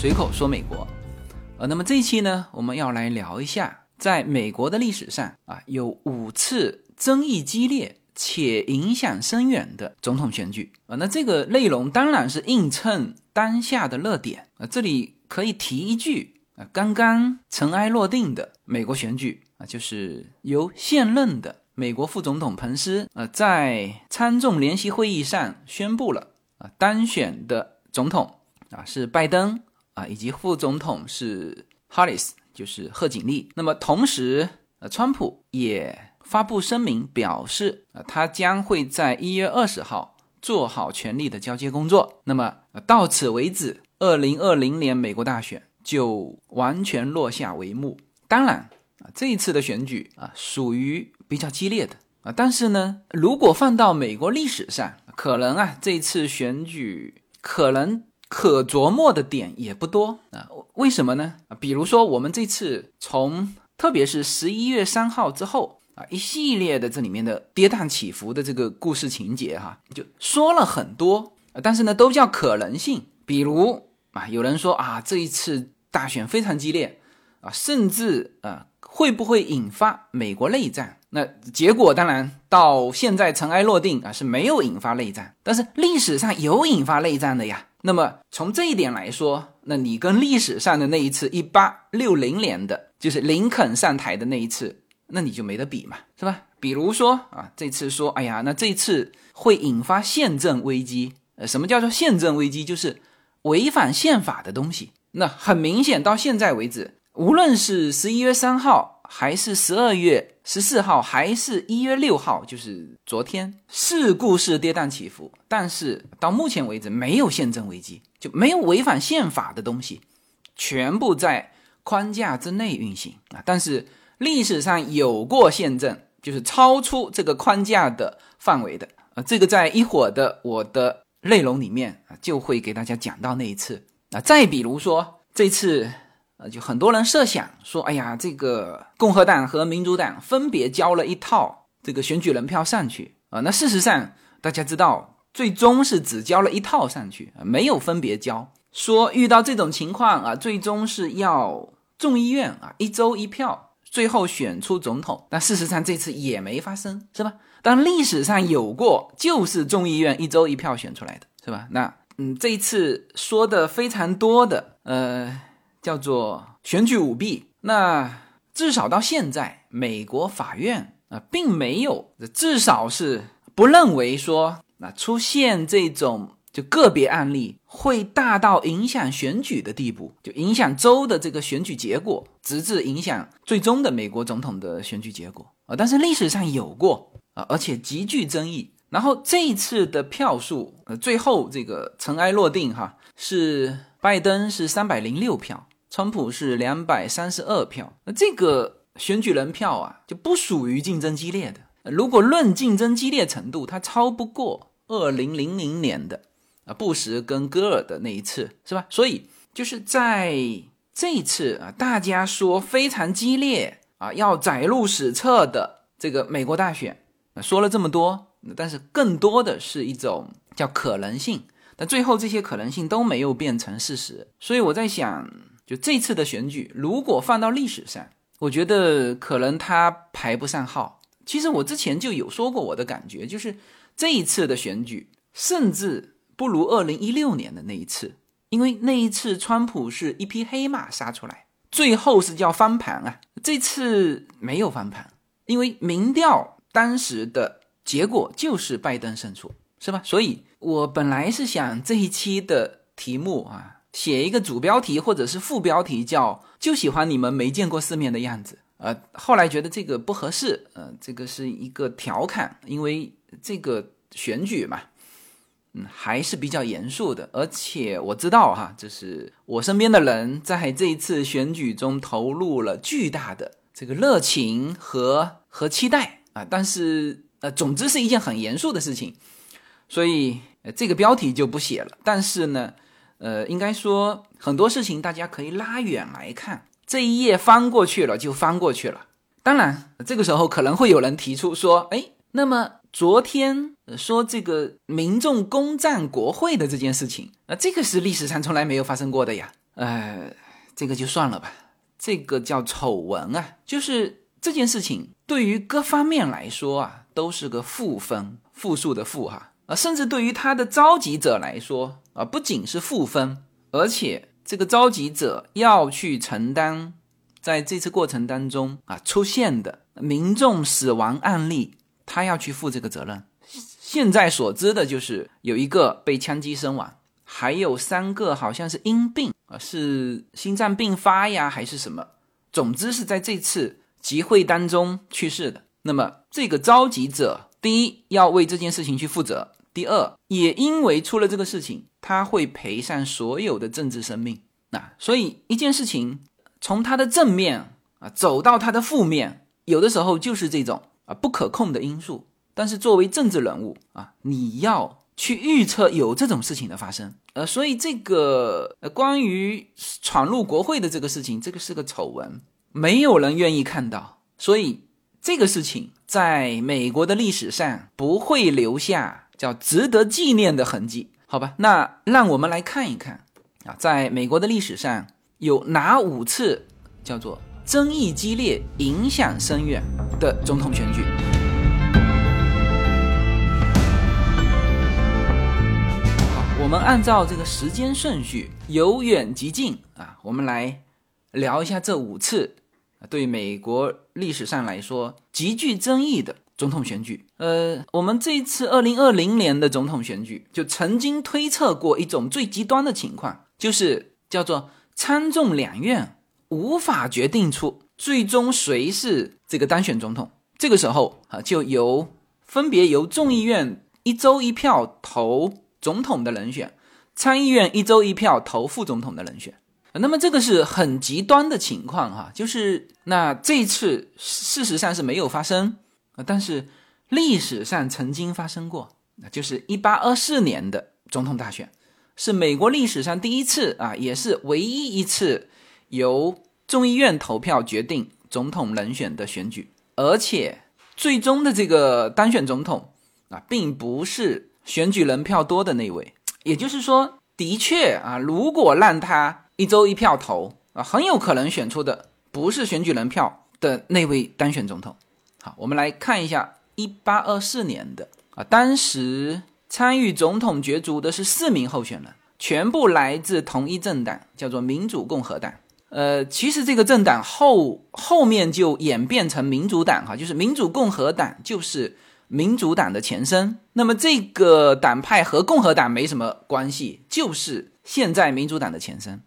随口说美国，呃，那么这一期呢，我们要来聊一下，在美国的历史上啊，有五次争议激烈且影响深远的总统选举啊。那这个内容当然是映衬当下的热点啊。这里可以提一句啊，刚刚尘埃落定的美国选举啊，就是由现任的美国副总统彭斯呃，在参众联席会议上宣布了啊，当选的总统啊是拜登。啊，以及副总统是哈里斯，就是贺锦丽。那么同时，呃，川普也发布声明表示，啊，他将会在一月二十号做好权力的交接工作。那么到此为止，二零二零年美国大选就完全落下帷幕。当然，啊，这一次的选举啊，属于比较激烈的啊。但是呢，如果放到美国历史上，可能啊，这次选举可能。可琢磨的点也不多啊，为什么呢？比如说我们这次从特别是十一月三号之后啊，一系列的这里面的跌宕起伏的这个故事情节哈，就说了很多，但是呢都叫可能性。比如啊，有人说啊，这一次大选非常激烈啊，甚至啊会不会引发美国内战？那结果当然到现在尘埃落定啊，是没有引发内战，但是历史上有引发内战的呀。那么从这一点来说，那你跟历史上的那一次一八六零年的，就是林肯上台的那一次，那你就没得比嘛，是吧？比如说啊，这次说，哎呀，那这次会引发宪政危机。呃，什么叫做宪政危机？就是违反宪法的东西。那很明显，到现在为止，无论是十一月三号。还是十二月十四号，还是一月六号，就是昨天，是故事跌宕起伏，但是到目前为止没有宪政危机，就没有违反宪法的东西，全部在框架之内运行啊。但是历史上有过宪政，就是超出这个框架的范围的啊。这个在一会儿的我的内容里面啊，就会给大家讲到那一次啊。再比如说这次。呃，就很多人设想说，哎呀，这个共和党和民主党分别交了一套这个选举人票上去啊。那事实上，大家知道，最终是只交了一套上去，没有分别交。说遇到这种情况啊，最终是要众议院啊一周一票，最后选出总统。但事实上这次也没发生，是吧？但历史上有过，就是众议院一周一票选出来的，是吧？那嗯，这一次说的非常多的，呃。叫做选举舞弊，那至少到现在，美国法院啊，并没有，至少是不认为说，那出现这种就个别案例会大到影响选举的地步，就影响州的这个选举结果，直至影响最终的美国总统的选举结果啊。但是历史上有过啊，而且极具争议。然后这一次的票数，呃，最后这个尘埃落定哈，是拜登是三百零六票。川普是两百三十二票，那这个选举人票啊，就不属于竞争激烈的。如果论竞争激烈程度，它超不过二零零零年的啊布什跟戈尔的那一次，是吧？所以就是在这一次啊，大家说非常激烈啊，要载入史册的这个美国大选，说了这么多，但是更多的是一种叫可能性，但最后这些可能性都没有变成事实。所以我在想。就这次的选举，如果放到历史上，我觉得可能他排不上号。其实我之前就有说过我的感觉，就是这一次的选举，甚至不如二零一六年的那一次，因为那一次川普是一匹黑马杀出来，最后是叫翻盘啊。这次没有翻盘，因为民调当时的结果就是拜登胜出，是吧？所以我本来是想这一期的题目啊。写一个主标题或者是副标题，叫“就喜欢你们没见过世面的样子”。呃，后来觉得这个不合适，呃，这个是一个调侃，因为这个选举嘛，嗯，还是比较严肃的。而且我知道哈，就是我身边的人在这一次选举中投入了巨大的这个热情和和期待啊。但是呃，总之是一件很严肃的事情，所以这个标题就不写了。但是呢。呃，应该说很多事情大家可以拉远来看，这一页翻过去了就翻过去了。当然，这个时候可能会有人提出说，哎，那么昨天说这个民众攻占国会的这件事情，那这个是历史上从来没有发生过的呀。呃，这个就算了吧，这个叫丑闻啊，就是这件事情对于各方面来说啊，都是个负分，负数的负哈啊，甚至对于他的召集者来说啊，不仅是负分，而且这个召集者要去承担在这次过程当中啊出现的民众死亡案例，他要去负这个责任。现在所知的就是有一个被枪击身亡，还有三个好像是因病啊，是心脏病发呀，还是什么？总之是在这次集会当中去世的。那么这个召集者，第一要为这件事情去负责，第二也因为出了这个事情，他会赔上所有的政治生命。那所以一件事情从它的正面啊走到它的负面，有的时候就是这种啊不可控的因素。但是作为政治人物啊，你要去预测有这种事情的发生，呃，所以这个关于闯入国会的这个事情，这个是个丑闻，没有人愿意看到，所以这个事情在美国的历史上不会留下 叫值得纪念的痕迹，好吧？那让我们来看一看啊，在美国的历史上有哪五次叫做争议激烈、影响深远的总统选举。好我们按照这个时间顺序由远及近啊，我们来聊一下这五次对美国历史上来说极具争议的总统选举。呃，我们这一次二零二零年的总统选举就曾经推测过一种最极端的情况，就是叫做参众两院无法决定出最终谁是这个当选总统。这个时候啊，就由分别由众议院一周一票投。总统的人选，参议院一周一票投副总统的人选，那么这个是很极端的情况哈，就是那这次事实上是没有发生，但是历史上曾经发生过，那就是一八二四年的总统大选，是美国历史上第一次啊，也是唯一一次由众议院投票决定总统人选的选举，而且最终的这个当选总统啊，并不是。选举人票多的那位，也就是说，的确啊，如果让他一周一票投啊，很有可能选出的不是选举人票的那位当选总统。好，我们来看一下一八二四年的啊，当时参与总统角逐的是四名候选人，全部来自同一政党，叫做民主共和党。呃，其实这个政党后后面就演变成民主党哈，就是民主共和党就是。民主党的前身，那么这个党派和共和党没什么关系，就是现在民主党的前身。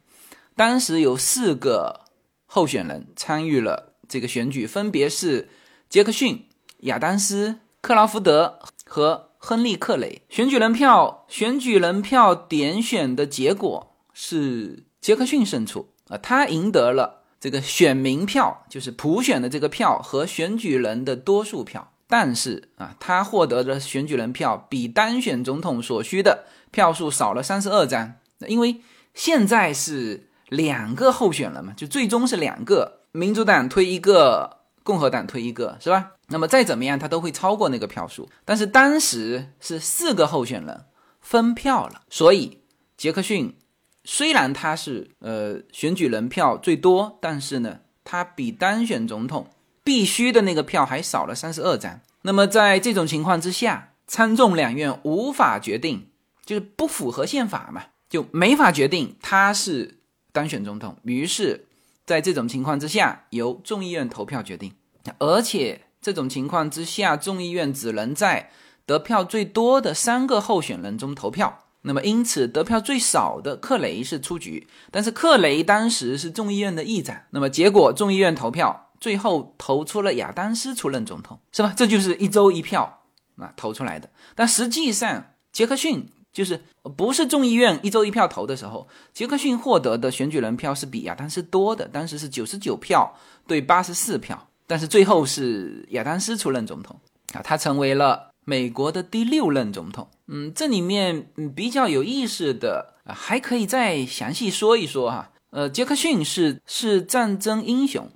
当时有四个候选人参与了这个选举，分别是杰克逊、亚当斯、克劳福德和亨利·克雷。选举人票选举人票点选的结果是杰克逊胜出啊，他赢得了这个选民票，就是普选的这个票和选举人的多数票。但是啊，他获得的选举人票比当选总统所需的票数少了三十二张。因为现在是两个候选人嘛，就最终是两个，民主党推一个，共和党推一个，是吧？那么再怎么样，他都会超过那个票数。但是当时是四个候选人分票了，所以杰克逊虽然他是呃选举人票最多，但是呢，他比当选总统。必须的那个票还少了三十二张，那么在这种情况之下，参众两院无法决定，就是不符合宪法嘛，就没法决定他是当选总统。于是，在这种情况之下，由众议院投票决定。而且这种情况之下，众议院只能在得票最多的三个候选人中投票。那么，因此得票最少的克雷是出局。但是克雷当时是众议院的议长，那么结果众议院投票。最后投出了亚当斯出任总统，是吧？这就是一周一票啊投出来的。但实际上，杰克逊就是不是众议院一周一票投的时候，杰克逊获得的选举人票是比亚当斯多的，当时是九十九票对八十四票。但是最后是亚当斯出任总统啊，他成为了美国的第六任总统。嗯，这里面嗯比较有意思的啊，还可以再详细说一说哈。呃，杰克逊是是战争英雄。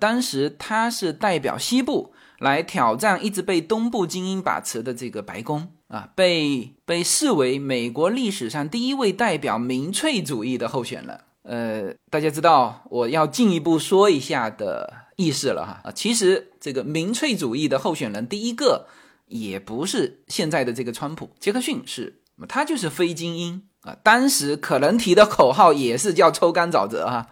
当时他是代表西部来挑战一直被东部精英把持的这个白宫啊，被被视为美国历史上第一位代表民粹主义的候选人。呃，大家知道我要进一步说一下的意思了哈啊，其实这个民粹主义的候选人第一个也不是现在的这个川普，杰克逊是，他就是非精英啊，当时可能提的口号也是叫抽干沼泽哈，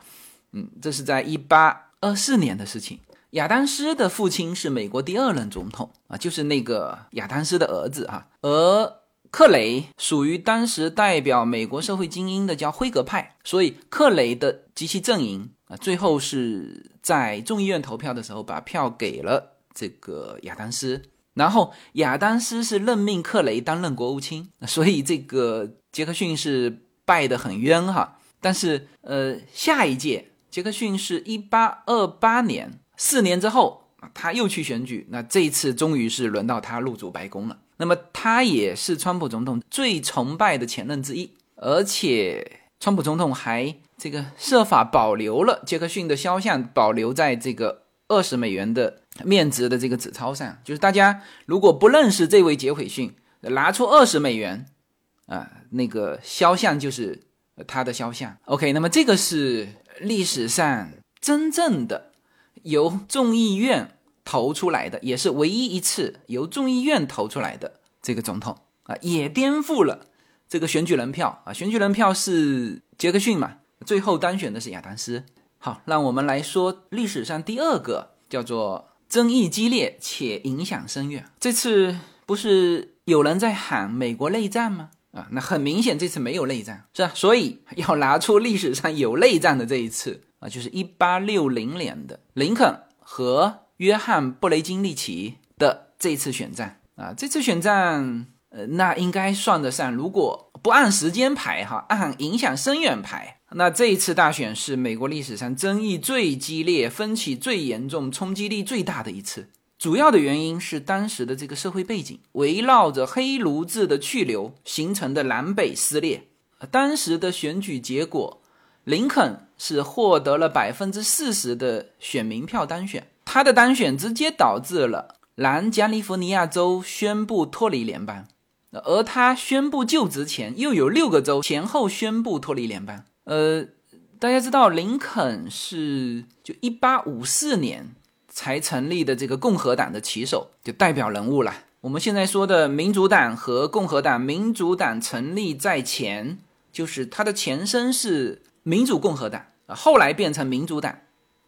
嗯，这是在一八二四年的事情。亚当斯的父亲是美国第二任总统啊，就是那个亚当斯的儿子哈，而。克雷属于当时代表美国社会精英的叫辉格派，所以克雷的及其阵营啊，最后是在众议院投票的时候把票给了这个亚当斯，然后亚当斯是任命克雷担任国务卿，所以这个杰克逊是败得很冤哈。但是呃，下一届杰克逊是一八二八年，四年之后他又去选举，那这一次终于是轮到他入主白宫了。那么他也是川普总统最崇拜的前任之一，而且川普总统还这个设法保留了杰克逊的肖像，保留在这个二十美元的面值的这个纸钞上。就是大家如果不认识这位杰斐逊，拿出二十美元，啊，那个肖像就是他的肖像。OK，那么这个是历史上真正的由众议院。投出来的也是唯一一次由众议院投出来的这个总统啊，也颠覆了这个选举人票啊。选举人票是杰克逊嘛，最后当选的是亚当斯。好，让我们来说历史上第二个叫做争议激烈且影响深远。这次不是有人在喊美国内战吗？啊，那很明显这次没有内战，是吧？所以要拿出历史上有内战的这一次啊，就是一八六零年的林肯和。约翰布雷金利奇的这次选战啊，这次选战，呃，那应该算得上，如果不按时间排哈，按影响深远排，那这一次大选是美国历史上争议最激烈、分歧最严重、冲击力最大的一次。主要的原因是当时的这个社会背景，围绕着黑奴制的去留形成的南北撕裂。当时的选举结果，林肯是获得了百分之四十的选民票当选。他的当选直接导致了南加利福尼亚州宣布脱离联邦，而他宣布就职前又有六个州前后宣布脱离联邦。呃，大家知道林肯是就一八五四年才成立的这个共和党的旗手，就代表人物了。我们现在说的民主党和共和党，民主党成立在前，就是它的前身是民主共和党啊，后来变成民主党。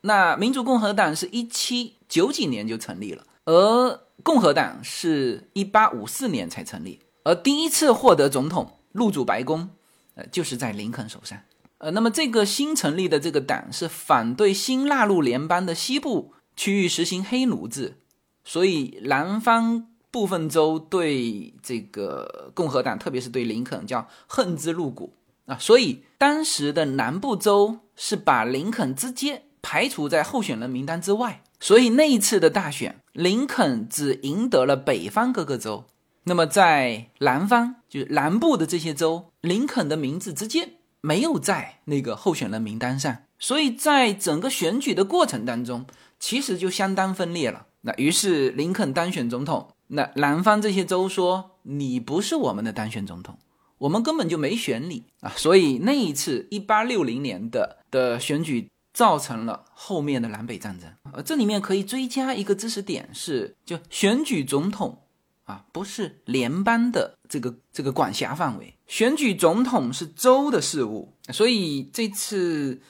那民主共和党是一七九几年就成立了，而共和党是一八五四年才成立，而第一次获得总统入主白宫，呃，就是在林肯手上。呃，那么这个新成立的这个党是反对新纳入联邦的西部区域实行黑奴制，所以南方部分州对这个共和党，特别是对林肯叫恨之入骨啊，所以当时的南部州是把林肯直接。排除在候选人名单之外，所以那一次的大选，林肯只赢得了北方各个州。那么在南方，就是南部的这些州，林肯的名字直接没有在那个候选人名单上。所以在整个选举的过程当中，其实就相当分裂了。那于是林肯当选总统，那南方这些州说你不是我们的当选总统，我们根本就没选你啊。所以那一次一八六零年的的选举。造成了后面的南北战争。呃，这里面可以追加一个知识点是，就选举总统啊，不是联邦的这个这个管辖范围，选举总统是州的事务。所以这次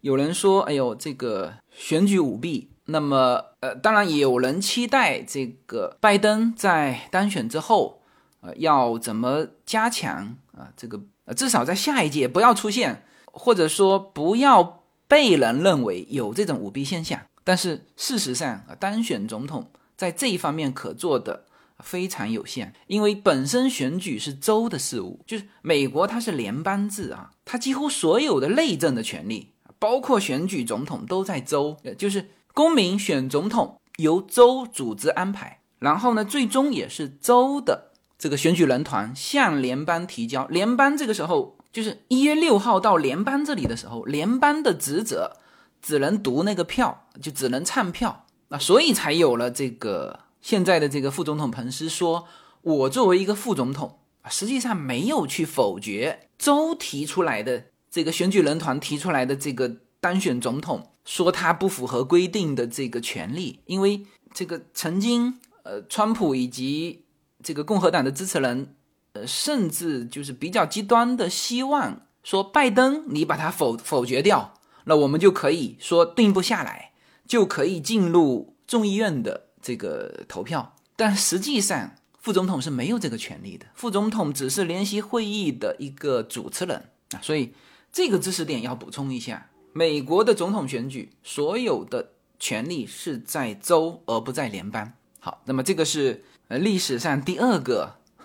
有人说，哎呦，这个选举舞弊。那么，呃，当然也有人期待这个拜登在当选之后，呃，要怎么加强啊？这个呃，至少在下一届不要出现，或者说不要。被人认为有这种舞弊现象，但是事实上啊，当选总统在这一方面可做的非常有限，因为本身选举是州的事务，就是美国它是联邦制啊，它几乎所有的内政的权利，包括选举总统都在州，就是公民选总统由州组织安排，然后呢，最终也是州的这个选举人团向联邦提交，联邦这个时候。就是一月六号到联邦这里的时候，联邦的职责只能读那个票，就只能唱票。啊，所以才有了这个现在的这个副总统彭斯说，我作为一个副总统啊，实际上没有去否决州提出来的这个选举人团提出来的这个当选总统，说他不符合规定的这个权利，因为这个曾经呃，川普以及这个共和党的支持人，甚至就是比较极端的希望说拜登你把他否否决掉，那我们就可以说定不下来，就可以进入众议院的这个投票，但实际上。副总统是没有这个权利的，副总统只是联席会议的一个主持人啊，所以这个知识点要补充一下：美国的总统选举所有的权利是在州而不在联邦。好，那么这个是呃历史上第二个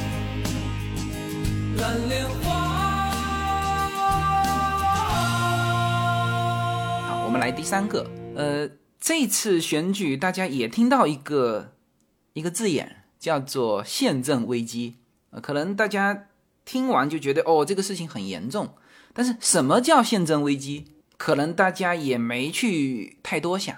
我们来第三个，呃，这次选举大家也听到一个一个字眼，叫做宪政危机。呃，可能大家听完就觉得哦，这个事情很严重。但是什么叫宪政危机？可能大家也没去太多想。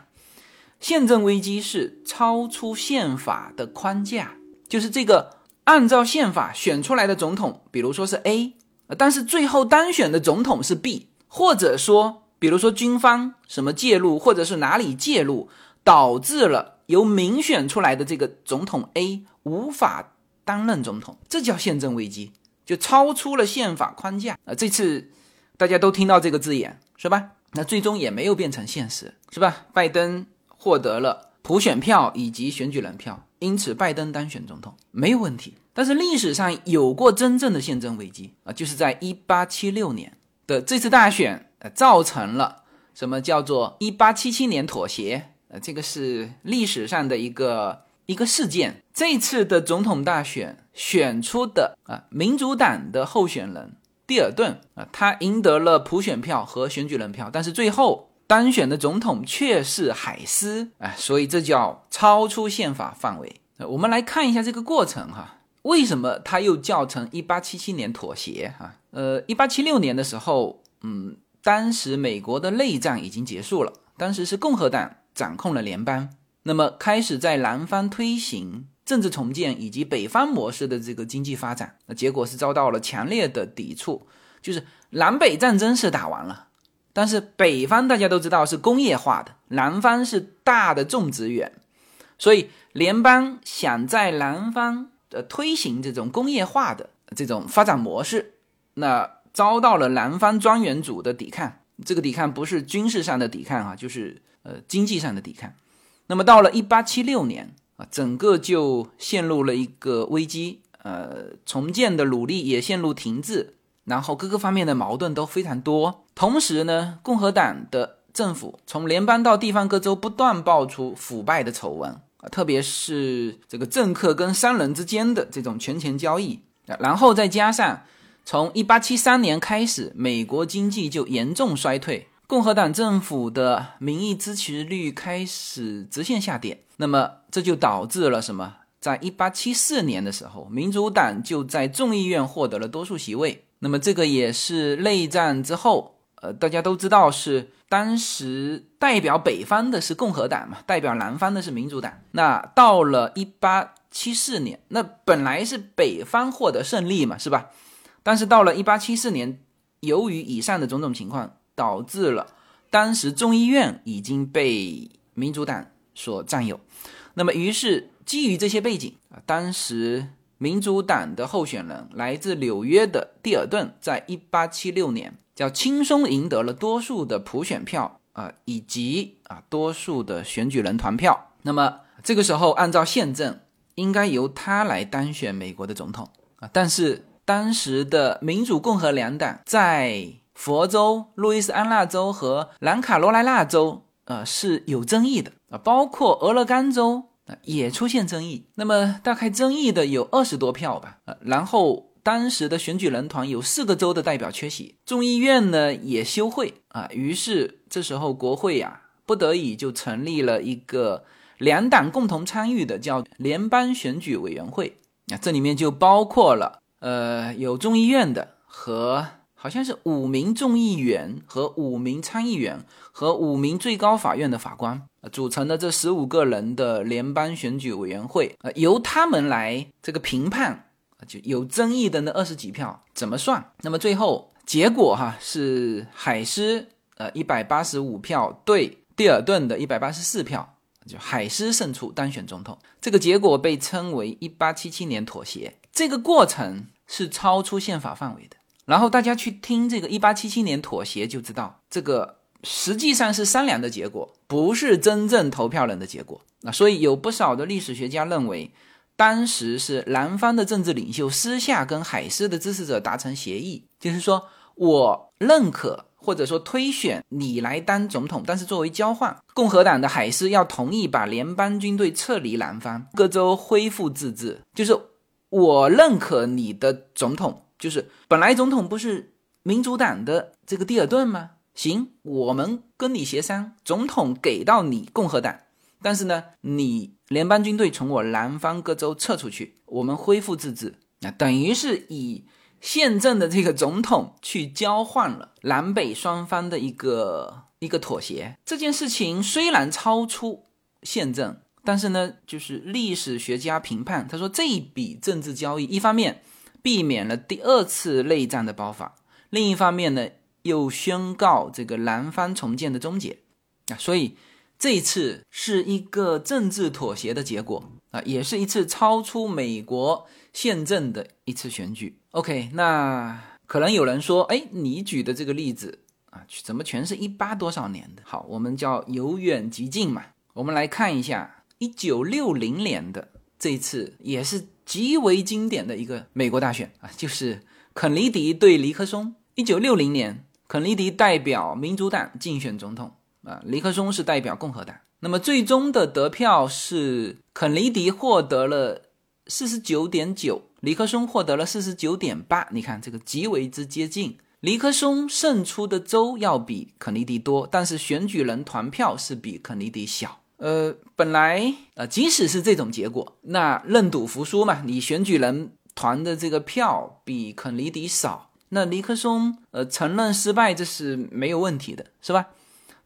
宪政危机是超出宪法的框架，就是这个按照宪法选出来的总统，比如说是 A，但是最后当选的总统是 B，或者说。比如说军方什么介入，或者是哪里介入，导致了由民选出来的这个总统 A 无法担任总统，这叫宪政危机，就超出了宪法框架啊！这次大家都听到这个字眼是吧？那最终也没有变成现实是吧？拜登获得了普选票以及选举人票，因此拜登当选总统没有问题。但是历史上有过真正的宪政危机啊，就是在一八七六年的这次大选。呃造成了什么叫做一八七七年妥协？呃，这个是历史上的一个一个事件。这次的总统大选选出的啊，民主党的候选人蒂尔顿啊，他赢得了普选票和选举人票，但是最后当选的总统却是海斯啊，所以这叫超出宪法范围。我们来看一下这个过程哈，为什么他又叫成一八七七年妥协？哈，呃，一八七六年的时候，嗯。当时美国的内战已经结束了，当时是共和党掌控了联邦，那么开始在南方推行政治重建以及北方模式的这个经济发展，那结果是遭到了强烈的抵触，就是南北战争是打完了，但是北方大家都知道是工业化的，南方是大的种植园，所以联邦想在南方呃推行这种工业化的这种发展模式，那。遭到了南方庄园主的抵抗，这个抵抗不是军事上的抵抗啊，就是呃经济上的抵抗。那么到了一八七六年啊，整个就陷入了一个危机，呃，重建的努力也陷入停滞，然后各个方面的矛盾都非常多。同时呢，共和党的政府从联邦到地方各州不断爆出腐败的丑闻啊，特别是这个政客跟商人之间的这种权钱交易，然后再加上。从一八七三年开始，美国经济就严重衰退，共和党政府的民意支持率开始直线下跌。那么这就导致了什么？在一八七四年的时候，民主党就在众议院获得了多数席位。那么这个也是内战之后，呃，大家都知道是当时代表北方的是共和党嘛，代表南方的是民主党。那到了一八七四年，那本来是北方获得胜利嘛，是吧？但是到了一八七四年，由于以上的种种情况，导致了当时众议院已经被民主党所占有。那么，于是基于这些背景啊，当时民主党的候选人来自纽约的蒂尔顿，在一八七六年叫轻松赢得了多数的普选票啊，以及啊多数的选举人团票。那么这个时候，按照宪政，应该由他来当选美国的总统啊。但是当时的民主共和两党在佛州、路易斯安那州和南卡罗来纳州，呃是有争议的啊，包括俄勒冈州。也出现争议，那么大概争议的有二十多票吧，呃，然后当时的选举人团有四个州的代表缺席，众议院呢也休会啊，于是这时候国会呀不得已就成立了一个两党共同参与的叫联邦选举委员会，啊，这里面就包括了呃有众议院的和。好像是五名众议员和五名参议员和五名最高法院的法官组成的这十五个人的联邦选举委员会，呃，由他们来这个评判，就有争议的那二十几票怎么算？那么最后结果哈是海斯呃一百八十五票对蒂尔顿的一百八十四票，就海斯胜出当选总统。这个结果被称为一八七七年妥协。这个过程是超出宪法范围的。然后大家去听这个一八七七年妥协，就知道这个实际上是商量的结果，不是真正投票人的结果。那所以有不少的历史学家认为，当时是南方的政治领袖私下跟海斯的支持者达成协议，就是说我认可或者说推选你来当总统，但是作为交换，共和党的海斯要同意把联邦军队撤离南方，各州恢复自治，就是我认可你的总统。就是本来总统不是民主党的这个蒂尔顿吗？行，我们跟你协商，总统给到你共和党，但是呢，你联邦军队从我南方各州撤出去，我们恢复自治，那等于是以宪政的这个总统去交换了南北双方的一个一个妥协。这件事情虽然超出宪政，但是呢，就是历史学家评判，他说这一笔政治交易，一方面。避免了第二次内战的爆发，另一方面呢，又宣告这个南方重建的终结啊，所以这一次是一个政治妥协的结果啊，也是一次超出美国宪政的一次选举。OK，那可能有人说，哎，你举的这个例子啊，怎么全是一八多少年的？好，我们叫由远及近嘛，我们来看一下一九六零年的这一次，也是。极为经典的一个美国大选啊，就是肯尼迪对尼克松。一九六零年，肯尼迪代表民主党竞选总统啊，尼克松是代表共和党。那么最终的得票是肯尼迪获得了四十九点九，尼克松获得了四十九点八。你看这个极为之接近，尼克松胜出的州要比肯尼迪多，但是选举人团票是比肯尼迪小。呃，本来呃，即使是这种结果，那认赌服输嘛，你选举人团的这个票比肯尼迪少，那尼克松呃承认失败这是没有问题的，是吧？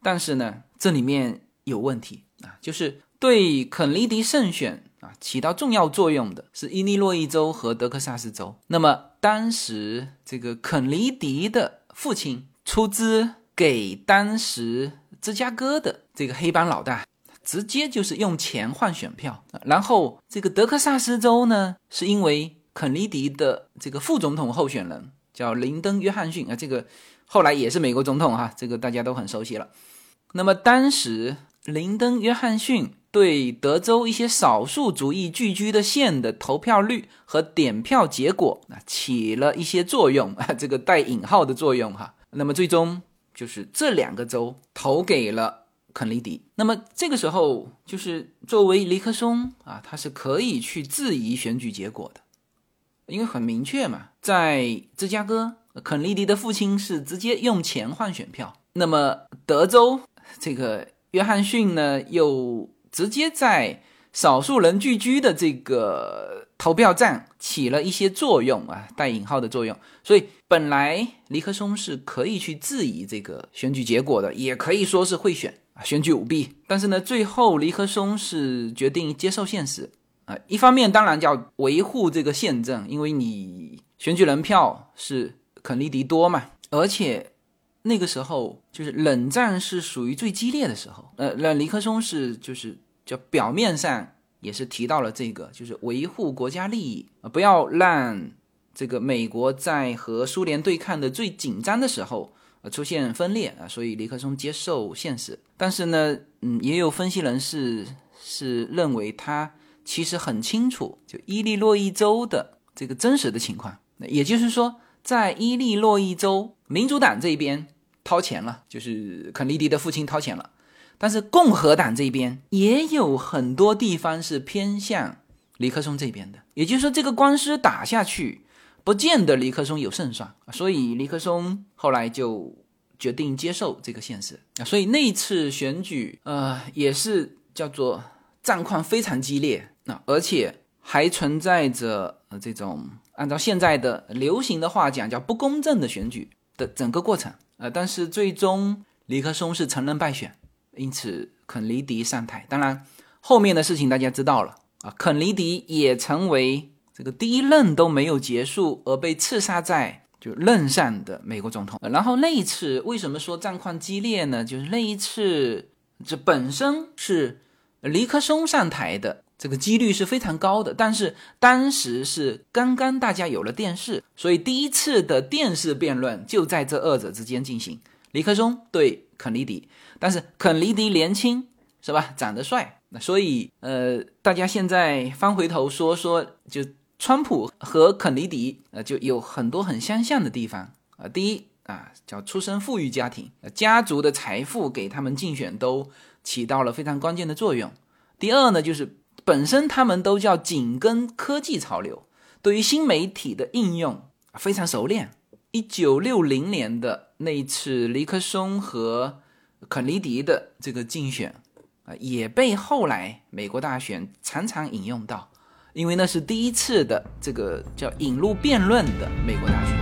但是呢，这里面有问题啊，就是对肯尼迪胜选啊起到重要作用的是伊利诺伊州和德克萨斯州。那么当时这个肯尼迪的父亲出资给当时芝加哥的这个黑帮老大。直接就是用钱换选票，然后这个德克萨斯州呢，是因为肯尼迪的这个副总统候选人叫林登·约翰逊啊，这个后来也是美国总统哈，这个大家都很熟悉了。那么当时林登·约翰逊对德州一些少数族裔聚居的县的投票率和点票结果啊起了一些作用啊，这个带引号的作用哈。那么最终就是这两个州投给了。肯尼迪，那么这个时候就是作为尼克松啊，他是可以去质疑选举结果的，因为很明确嘛，在芝加哥，肯尼迪的父亲是直接用钱换选票，那么德州这个约翰逊呢，又直接在少数人聚居的这个投票站起了一些作用啊，带引号的作用，所以本来尼克松是可以去质疑这个选举结果的，也可以说是会选啊。选举舞弊，但是呢，最后尼克松是决定接受现实啊。一方面当然叫维护这个宪政，因为你选举人票是肯尼迪多嘛，而且那个时候就是冷战是属于最激烈的时候。呃，那尼克松是就是叫表面上也是提到了这个，就是维护国家利益啊，不要让这个美国在和苏联对抗的最紧张的时候，出现分裂啊，所以尼克松接受现实。但是呢，嗯，也有分析人士是认为他其实很清楚，就伊利诺伊州的这个真实的情况。也就是说，在伊利诺伊州，民主党这边掏钱了，就是肯尼迪的父亲掏钱了。但是共和党这边也有很多地方是偏向尼克松这边的，也就是说，这个官司打下去，不见得尼克松有胜算。所以尼克松后来就决定接受这个现实。所以那次选举，呃，也是叫做战况非常激烈那，而且还存在着呃这种按照现在的流行的话讲叫不公正的选举的整个过程呃。但是最终尼克松是承认败选。因此，肯尼迪上台。当然，后面的事情大家知道了啊。肯尼迪也成为这个第一任都没有结束而被刺杀在就任上的美国总统。然后那一次为什么说战况激烈呢？就是那一次，这本身是尼克松上台的这个几率是非常高的。但是当时是刚刚大家有了电视，所以第一次的电视辩论就在这二者之间进行。尼克松对肯尼迪。但是肯尼迪年轻是吧？长得帅，那所以呃，大家现在翻回头说说，就川普和肯尼迪呃，就有很多很相像的地方啊。第一啊，叫出身富裕家庭，家族的财富给他们竞选都起到了非常关键的作用。第二呢，就是本身他们都叫紧跟科技潮流，对于新媒体的应用非常熟练。一九六零年的那一次尼克松和肯尼迪的这个竞选啊，也被后来美国大选常常引用到，因为那是第一次的这个叫引入辩论的美国大选。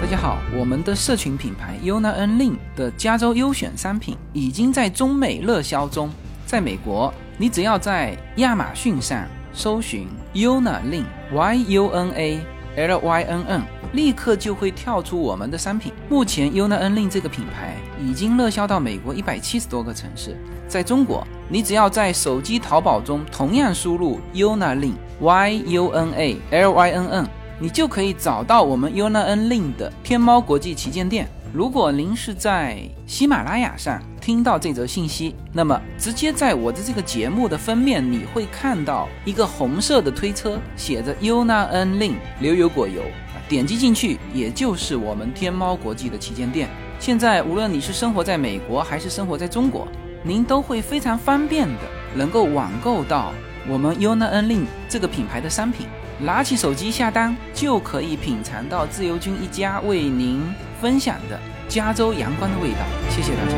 大家好，我们的社群品牌 UNA N Lin 的加州优选商品已经在中美热销中。在美国，你只要在亚马逊上搜寻 Yuna Lin Y U N A L Y N N。立刻就会跳出我们的商品。目前 Yuna Lin 这个品牌已经热销到美国一百七十多个城市。在中国，你只要在手机淘宝中同样输入 Yuna Lin Y U N A L Y N N，你就可以找到我们 Yuna Lin 的天猫国际旗舰店。如果您是在喜马拉雅上听到这则信息，那么直接在我的这个节目的封面，你会看到一个红色的推车，写着 “UNA N Lin 牛油果油。点击进去，也就是我们天猫国际的旗舰店。现在，无论你是生活在美国还是生活在中国，您都会非常方便的能够网购到我们 UNA N Lin 这个品牌的商品。拿起手机下单，就可以品尝到自由军一家为您分享的加州阳光的味道。谢谢大家。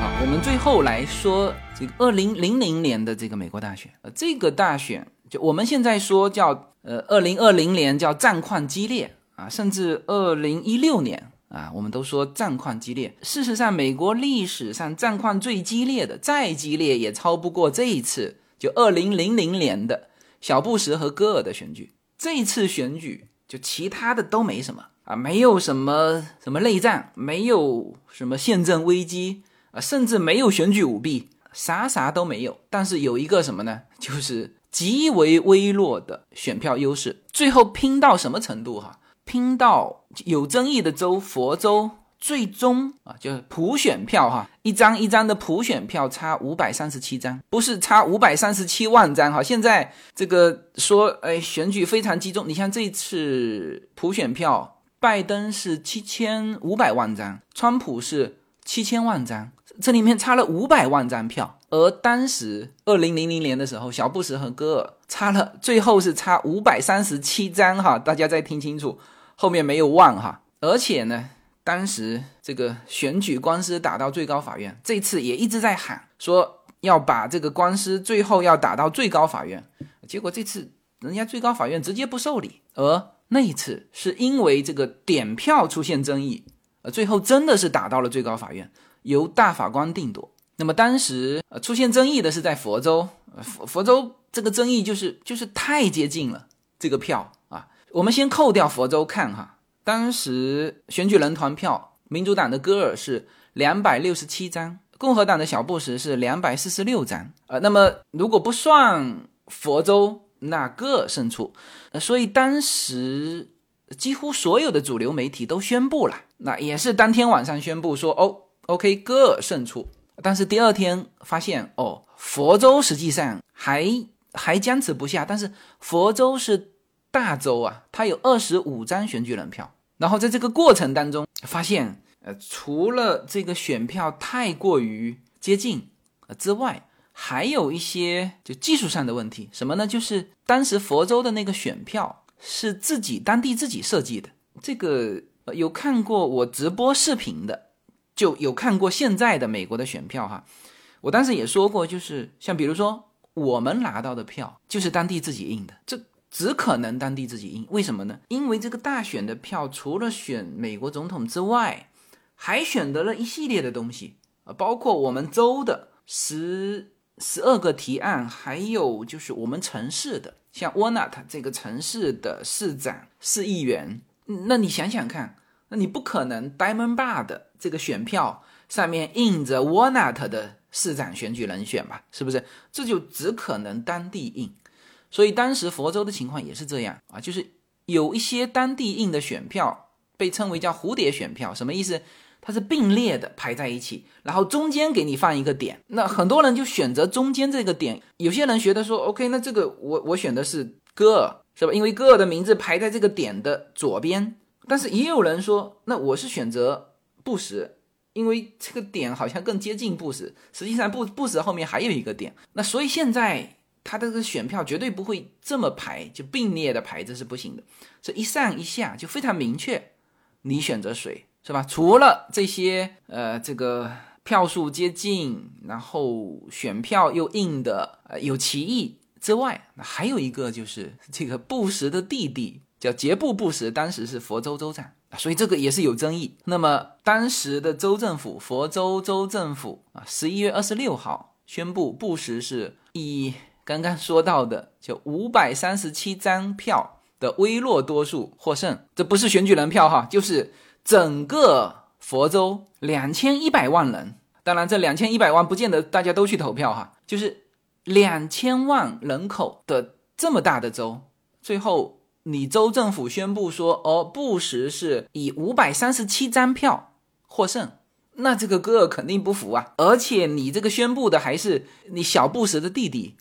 好，我们最后来说这个二零零零年的这个美国大选。呃，这个大选就我们现在说叫。呃，二零二零年叫战况激烈啊，甚至二零一六年啊，我们都说战况激烈。事实上，美国历史上战况最激烈的，再激烈也超不过这一次，就二零零零年的小布什和戈尔的选举。这次选举，就其他的都没什么啊，没有什么什么内战，没有什么宪政危机啊，甚至没有选举舞弊，啥啥都没有。但是有一个什么呢？就是。极为微弱的选票优势，最后拼到什么程度？哈，拼到有争议的州佛州，最终啊，就是普选票哈，一张一张的普选票差五百三十七张，不是差五百三十七万张哈。现在这个说，哎，选举非常集中。你像这次普选票，拜登是七千五百万张，川普是七千万张，这里面差了五百万张票。而当时二零零零年的时候，小布什和戈尔差了，最后是差五百三十七张哈，大家再听清楚，后面没有万哈。而且呢，当时这个选举官司打到最高法院，这次也一直在喊说要把这个官司最后要打到最高法院，结果这次人家最高法院直接不受理。而那一次是因为这个点票出现争议，呃，最后真的是打到了最高法院，由大法官定夺。那么当时呃出现争议的是在佛州，佛佛州这个争议就是就是太接近了这个票啊。我们先扣掉佛州看哈，当时选举人团票，民主党的戈尔是两百六十七张，共和党的小布什是两百四十六张。呃，那么如果不算佛州那个胜出，呃，所以当时几乎所有的主流媒体都宣布了，那也是当天晚上宣布说，哦，OK，戈尔胜出。但是第二天发现，哦，佛州实际上还还僵持不下，但是佛州是大州啊，它有二十五张选举人票，然后在这个过程当中发现，呃，除了这个选票太过于接近呃之外，还有一些就技术上的问题，什么呢？就是当时佛州的那个选票是自己当地自己设计的。这个有看过我直播视频的，就有看过现在的美国的选票哈。我当时也说过，就是像比如说我们拿到的票就是当地自己印的，这只可能当地自己印。为什么呢？因为这个大选的票除了选美国总统之外，还选择了一系列的东西啊，包括我们州的十。十二个提案，还有就是我们城市的，像沃纳特这个城市的市长、市议员，那你想想看，那你不可能 Diamond Bar 的这个选票上面印着沃纳特的市长选举人选吧？是不是？这就只可能当地印。所以当时佛州的情况也是这样啊，就是有一些当地印的选票被称为叫蝴蝶选票，什么意思？它是并列的排在一起，然后中间给你放一个点，那很多人就选择中间这个点。有些人觉得说，OK，那这个我我选的是戈尔，是吧？因为戈尔的名字排在这个点的左边。但是也有人说，那我是选择布什，因为这个点好像更接近布什。实际上布布什后面还有一个点。那所以现在他的这个选票绝对不会这么排，就并列的排这是不行的。这一上一下就非常明确，你选择谁。是吧？除了这些，呃，这个票数接近，然后选票又硬的，呃，有歧义之外，那还有一个就是这个布什的弟弟叫杰布·布什，当时是佛州州长，所以这个也是有争议。那么当时的州政府，佛州州政府啊，十一月二十六号宣布，布什是以刚刚说到的就五百三十七张票的微弱多数获胜，这不是选举人票哈，就是。整个佛州两千一百万人，当然这两千一百万不见得大家都去投票哈，就是两千万人口的这么大的州，最后你州政府宣布说，哦，布什是以五百三十七张票获胜，那这个戈尔肯定不服啊，而且你这个宣布的还是你小布什的弟弟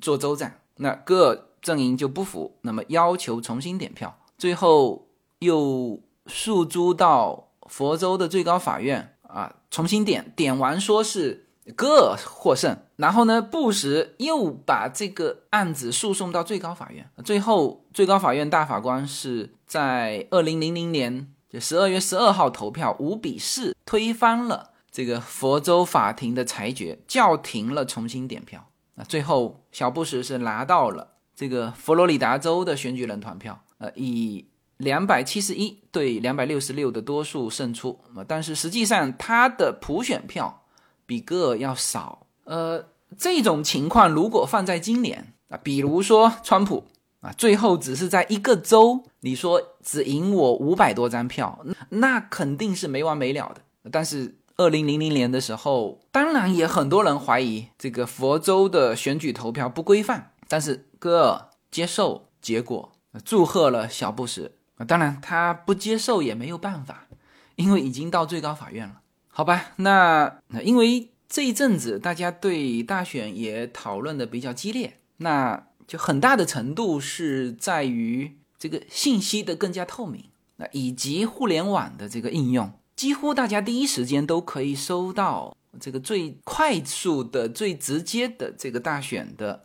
做州长，那戈尔阵营就不服，那么要求重新点票，最后又。诉诸到佛州的最高法院啊，重新点点完，说是戈尔获胜。然后呢，布什又把这个案子诉讼到最高法院。最后，最高法院大法官是在二零零零年就十二月十二号投票五比四推翻了这个佛州法庭的裁决，叫停了重新点票。那最后，小布什是拿到了这个佛罗里达州的选举人团票，呃，以。两百七十一对两百六十六的多数胜出，啊，但是实际上他的普选票比戈尔要少。呃，这种情况如果放在今年啊，比如说川普啊，最后只是在一个州，你说只赢我五百多张票，那肯定是没完没了的。但是二零零零年的时候，当然也很多人怀疑这个佛州的选举投票不规范，但是戈尔接受结果，祝贺了小布什。当然他不接受也没有办法，因为已经到最高法院了，好吧？那因为这一阵子大家对大选也讨论的比较激烈，那就很大的程度是在于这个信息的更加透明，那以及互联网的这个应用，几乎大家第一时间都可以收到这个最快速的、最直接的这个大选的。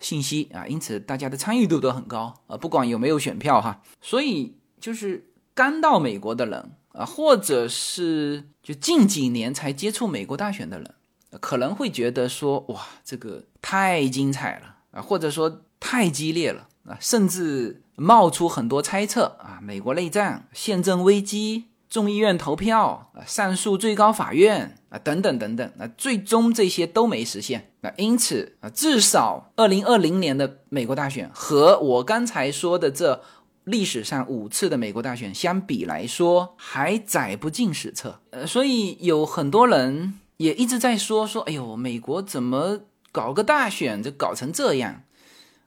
信息啊，因此大家的参与度都很高啊，不管有没有选票哈，所以就是刚到美国的人啊，或者是就近几年才接触美国大选的人，可能会觉得说哇，这个太精彩了啊，或者说太激烈了啊，甚至冒出很多猜测啊，美国内战、宪政危机。众议院投票啊，上诉最高法院啊，等等等等，那最终这些都没实现。那因此啊，至少二零二零年的美国大选和我刚才说的这历史上五次的美国大选相比来说，还载不进史册。呃，所以有很多人也一直在说说，哎呦，美国怎么搞个大选就搞成这样？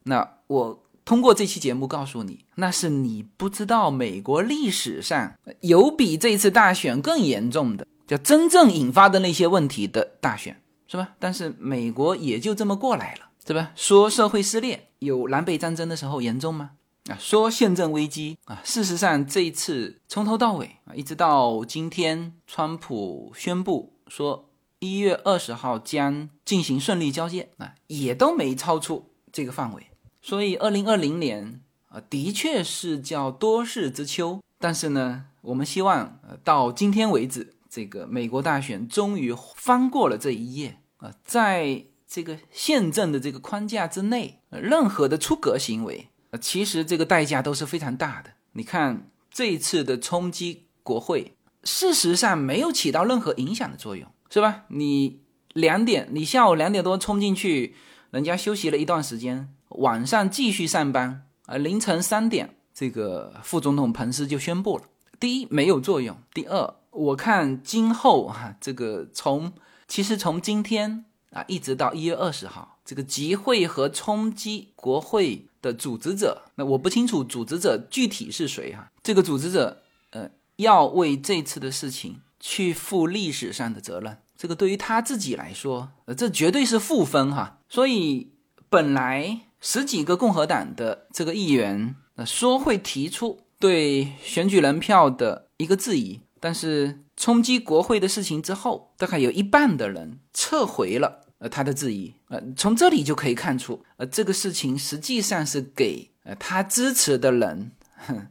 那我通过这期节目告诉你，那是你不知道美国历史上有比这次大选更严重的，叫真正引发的那些问题的大选，是吧？但是美国也就这么过来了，是吧？说社会撕裂有南北战争的时候严重吗？啊，说宪政危机啊，事实上这一次从头到尾啊，一直到今天，川普宣布说一月二十号将进行顺利交接啊，也都没超出这个范围。所以二零二零年啊，的确是叫多事之秋。但是呢，我们希望呃到今天为止，这个美国大选终于翻过了这一页啊，在这个宪政的这个框架之内，任何的出格行为。呃，其实这个代价都是非常大的。你看这一次的冲击国会，事实上没有起到任何影响的作用，是吧？你两点，你下午两点多冲进去，人家休息了一段时间，晚上继续上班，呃，凌晨三点，这个副总统彭斯就宣布了：第一，没有作用；第二，我看今后哈，这个从其实从今天啊，一直到一月二十号，这个集会和冲击国会。的组织者，那我不清楚组织者具体是谁哈。这个组织者，呃，要为这次的事情去负历史上的责任。这个对于他自己来说，呃，这绝对是负分哈。所以本来十几个共和党的这个议员，呃，说会提出对选举人票的一个质疑，但是冲击国会的事情之后，大概有一半的人撤回了。呃，他的质疑，呃，从这里就可以看出，呃，这个事情实际上是给呃他支持的人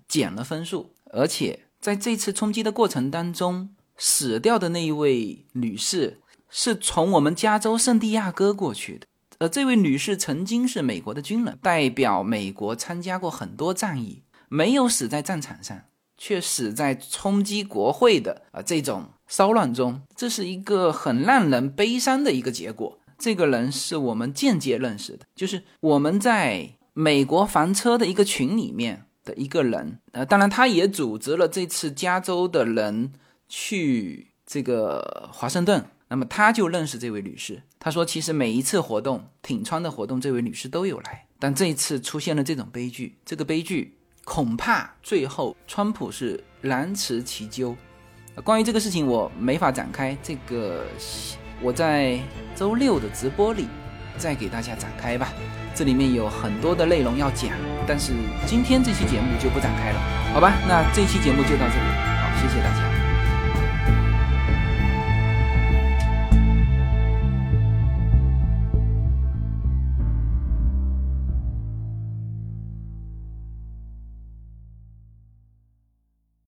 减了分数，而且在这次冲击的过程当中，死掉的那一位女士是从我们加州圣地亚哥过去的，呃，这位女士曾经是美国的军人，代表美国参加过很多战役，没有死在战场上，却死在冲击国会的啊这种。骚乱中，这是一个很让人悲伤的一个结果。这个人是我们间接认识的，就是我们在美国房车的一个群里面的一个人。呃，当然，他也组织了这次加州的人去这个华盛顿。那么，他就认识这位女士。他说，其实每一次活动，挺川的活动，这位女士都有来。但这一次出现了这种悲剧，这个悲剧恐怕最后川普是难辞其咎。关于这个事情，我没法展开。这个我在周六的直播里再给大家展开吧。这里面有很多的内容要讲，但是今天这期节目就不展开了，好吧？那这期节目就到这里，好，谢谢大家。